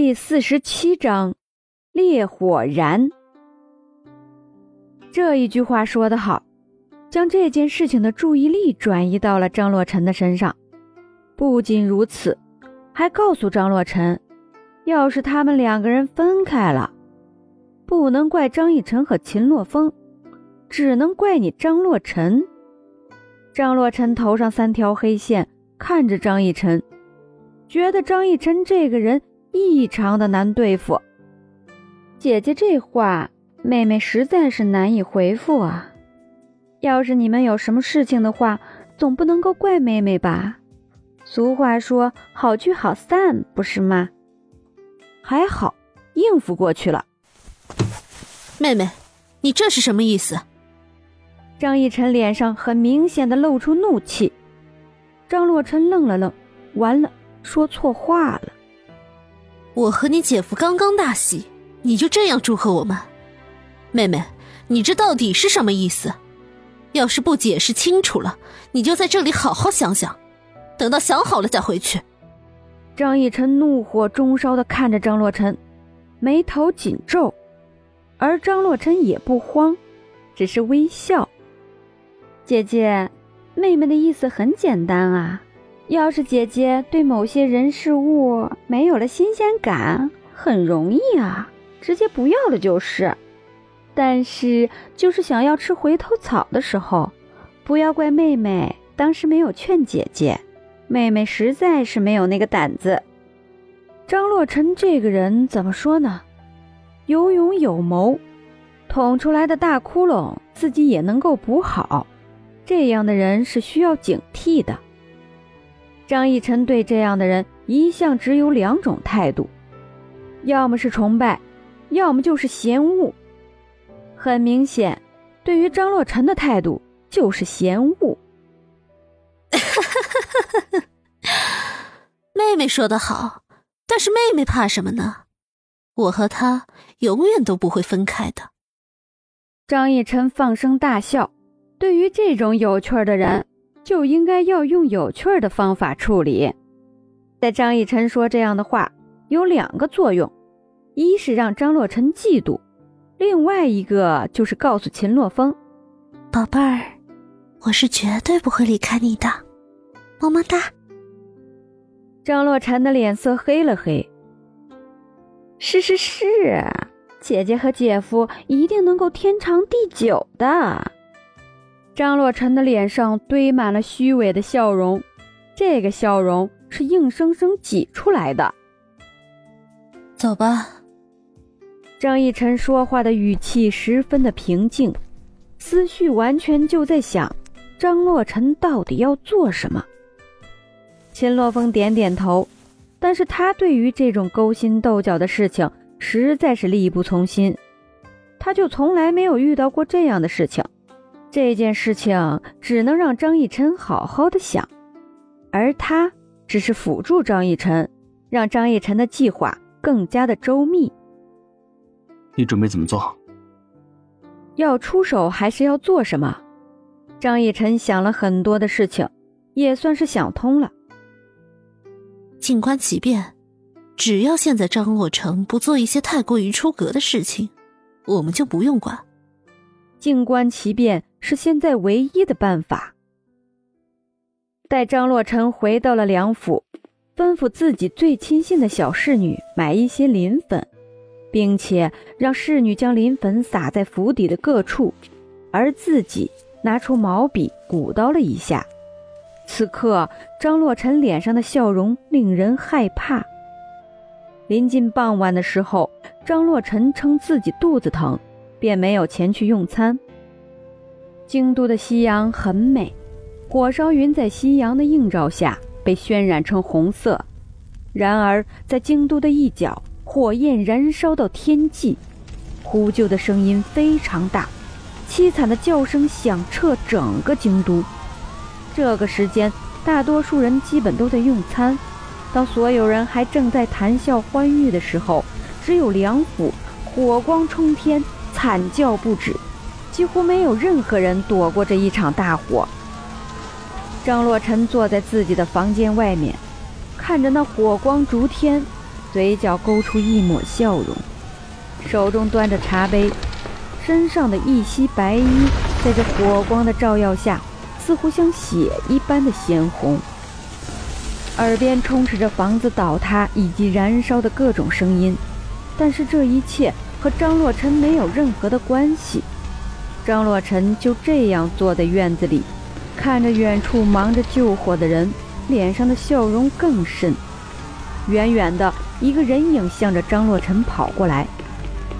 第四十七章，烈火燃。这一句话说得好，将这件事情的注意力转移到了张洛尘的身上。不仅如此，还告诉张洛尘，要是他们两个人分开了，不能怪张逸晨和秦洛风，只能怪你张洛尘。张洛尘头上三条黑线，看着张逸晨，觉得张逸晨这个人。异常的难对付，姐姐这话，妹妹实在是难以回复啊。要是你们有什么事情的话，总不能够怪妹妹吧？俗话说好聚好散，不是吗？还好，应付过去了。妹妹，你这是什么意思？张逸晨脸上很明显的露出怒气。张洛尘愣了愣，完了，说错话了。我和你姐夫刚刚大喜，你就这样祝贺我们？妹妹，你这到底是什么意思？要是不解释清楚了，你就在这里好好想想，等到想好了再回去。张逸晨怒火中烧的看着张洛尘，眉头紧皱，而张洛尘也不慌，只是微笑。姐姐，妹妹的意思很简单啊。要是姐姐对某些人事物没有了新鲜感，很容易啊，直接不要了就是。但是就是想要吃回头草的时候，不要怪妹妹当时没有劝姐姐，妹妹实在是没有那个胆子。张洛尘这个人怎么说呢？有勇有谋，捅出来的大窟窿自己也能够补好，这样的人是需要警惕的。张逸晨对这样的人一向只有两种态度，要么是崇拜，要么就是嫌恶。很明显，对于张洛尘的态度就是嫌恶。妹妹说的好，但是妹妹怕什么呢？我和他永远都不会分开的。张逸晨放声大笑，对于这种有趣的人。就应该要用有趣儿的方法处理。在张逸晨说这样的话，有两个作用：一是让张洛尘嫉妒，另外一个就是告诉秦洛风，宝贝儿，我是绝对不会离开你的，么么哒。张洛尘的脸色黑了黑。是是是，姐姐和姐夫一定能够天长地久的。张洛尘的脸上堆满了虚伪的笑容，这个笑容是硬生生挤出来的。走吧。张逸晨说话的语气十分的平静，思绪完全就在想张洛尘到底要做什么。秦洛风点点头，但是他对于这种勾心斗角的事情实在是力不从心，他就从来没有遇到过这样的事情。这件事情只能让张逸晨好好的想，而他只是辅助张逸晨，让张逸晨的计划更加的周密。你准备怎么做？要出手还是要做什么？张逸晨想了很多的事情，也算是想通了。静观其变，只要现在张洛成不做一些太过于出格的事情，我们就不用管。静观其变。是现在唯一的办法。待张洛尘回到了梁府，吩咐自己最亲信的小侍女买一些磷粉，并且让侍女将磷粉撒在府邸的各处，而自己拿出毛笔鼓捣了一下。此刻，张洛尘脸上的笑容令人害怕。临近傍晚的时候，张洛尘称自己肚子疼，便没有前去用餐。京都的夕阳很美，火烧云在夕阳的映照下被渲染成红色。然而，在京都的一角，火焰燃烧到天际，呼救的声音非常大，凄惨的叫声响彻整个京都。这个时间，大多数人基本都在用餐。当所有人还正在谈笑欢愉的时候，只有梁府火光冲天，惨叫不止。几乎没有任何人躲过这一场大火。张洛尘坐在自己的房间外面，看着那火光逐天，嘴角勾出一抹笑容，手中端着茶杯，身上的一袭白衣在这火光的照耀下，似乎像血一般的鲜红。耳边充斥着房子倒塌以及燃烧的各种声音，但是这一切和张洛尘没有任何的关系。张洛尘就这样坐在院子里，看着远处忙着救火的人，脸上的笑容更甚。远远的一个人影向着张洛尘跑过来，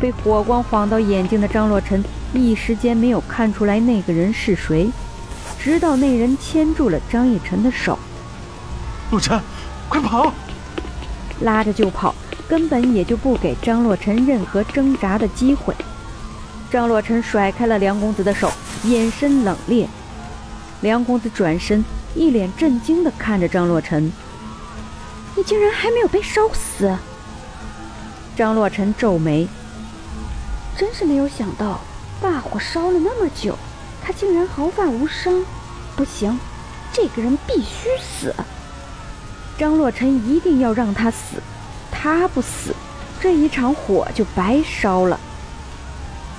被火光晃到眼睛的张洛尘一时间没有看出来那个人是谁，直到那人牵住了张逸晨的手。洛尘，快跑！拉着就跑，根本也就不给张洛尘任何挣扎的机会。张洛尘甩开了梁公子的手，眼神冷冽。梁公子转身，一脸震惊地看着张洛尘：“你竟然还没有被烧死！”张洛尘皱眉：“真是没有想到，大火烧了那么久，他竟然毫发无伤。不行，这个人必须死！”张洛尘一定要让他死，他不死，这一场火就白烧了。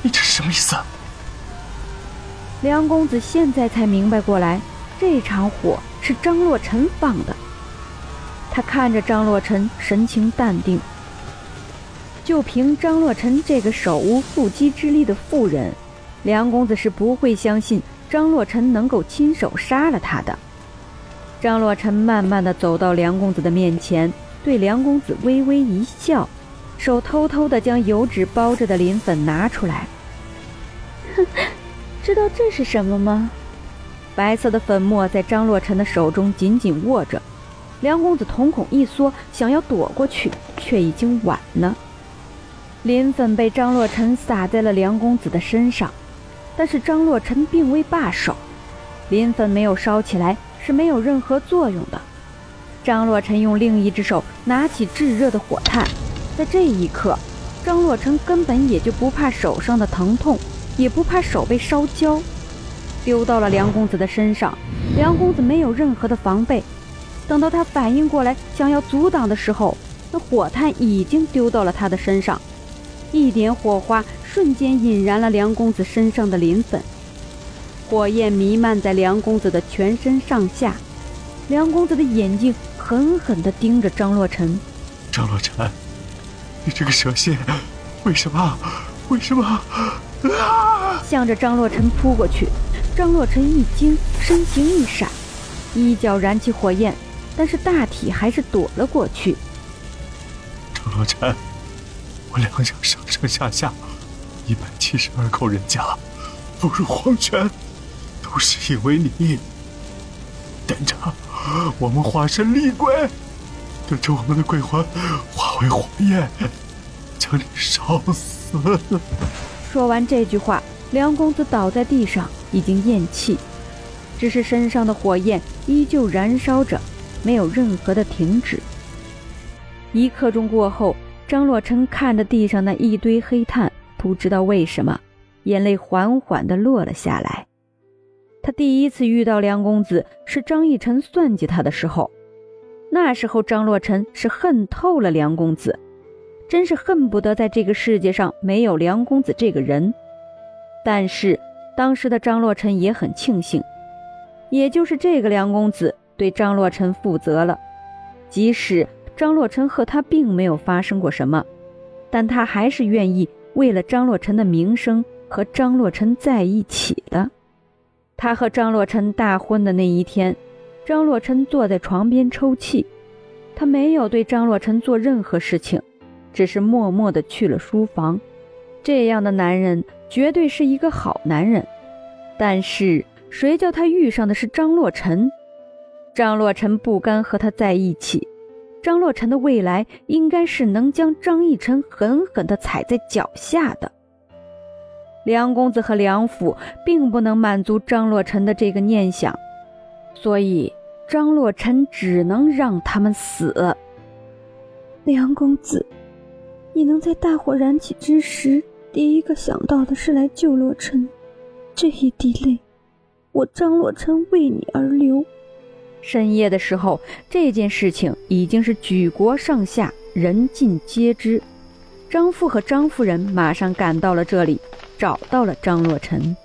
你这是什么意思？梁公子现在才明白过来，这场火是张洛尘放的。他看着张洛尘，神情淡定。就凭张洛尘这个手无缚鸡之力的妇人，梁公子是不会相信张洛尘能够亲手杀了他的。张洛尘慢慢的走到梁公子的面前，对梁公子微微一笑，手偷偷的将油纸包着的磷粉拿出来。哼，知道这是什么吗？白色的粉末在张洛尘的手中紧紧握着，梁公子瞳孔一缩，想要躲过去，却已经晚了。磷粉被张洛尘撒在了梁公子的身上，但是张洛尘并未罢手，磷粉没有烧起来。是没有任何作用的。张洛尘用另一只手拿起炙热的火炭，在这一刻，张洛尘根本也就不怕手上的疼痛，也不怕手被烧焦，丢到了梁公子的身上。梁公子没有任何的防备，等到他反应过来想要阻挡的时候，那火炭已经丢到了他的身上，一点火花瞬间引燃了梁公子身上的磷粉。火焰弥漫在梁公子的全身上下，梁公子的眼睛狠狠地盯着张洛尘。张洛尘，你这个蛇蝎，为什么？为什么？啊！向着张洛尘扑过去。张洛尘一惊，身形一闪，一脚燃起火焰，但是大体还是躲了过去。张洛尘，我梁家上上下下一百七十二口人家，步入黄泉。都是因为你，等着我们化身厉鬼，等着我们的鬼魂化为火焰，将你烧死。说完这句话，梁公子倒在地上，已经咽气，只是身上的火焰依旧燃烧着，没有任何的停止。一刻钟过后，张洛尘看着地上那一堆黑炭，不知道为什么，眼泪缓缓地落了下来。他第一次遇到梁公子是张逸晨算计他的时候，那时候张洛尘是恨透了梁公子，真是恨不得在这个世界上没有梁公子这个人。但是当时的张洛尘也很庆幸，也就是这个梁公子对张洛尘负责了，即使张洛尘和他并没有发生过什么，但他还是愿意为了张洛尘的名声和张洛尘在一起的。他和张洛尘大婚的那一天，张洛尘坐在床边抽泣，他没有对张洛尘做任何事情，只是默默地去了书房。这样的男人绝对是一个好男人，但是谁叫他遇上的是张洛尘？张洛尘不甘和他在一起，张洛尘的未来应该是能将张逸晨狠狠地踩在脚下的。梁公子和梁府并不能满足张洛尘的这个念想，所以张洛尘只能让他们死。梁公子，你能在大火燃起之时，第一个想到的是来救洛尘，这一滴泪，我张洛尘为你而流，深夜的时候，这件事情已经是举国上下人尽皆知。张父和张夫人马上赶到了这里，找到了张若晨。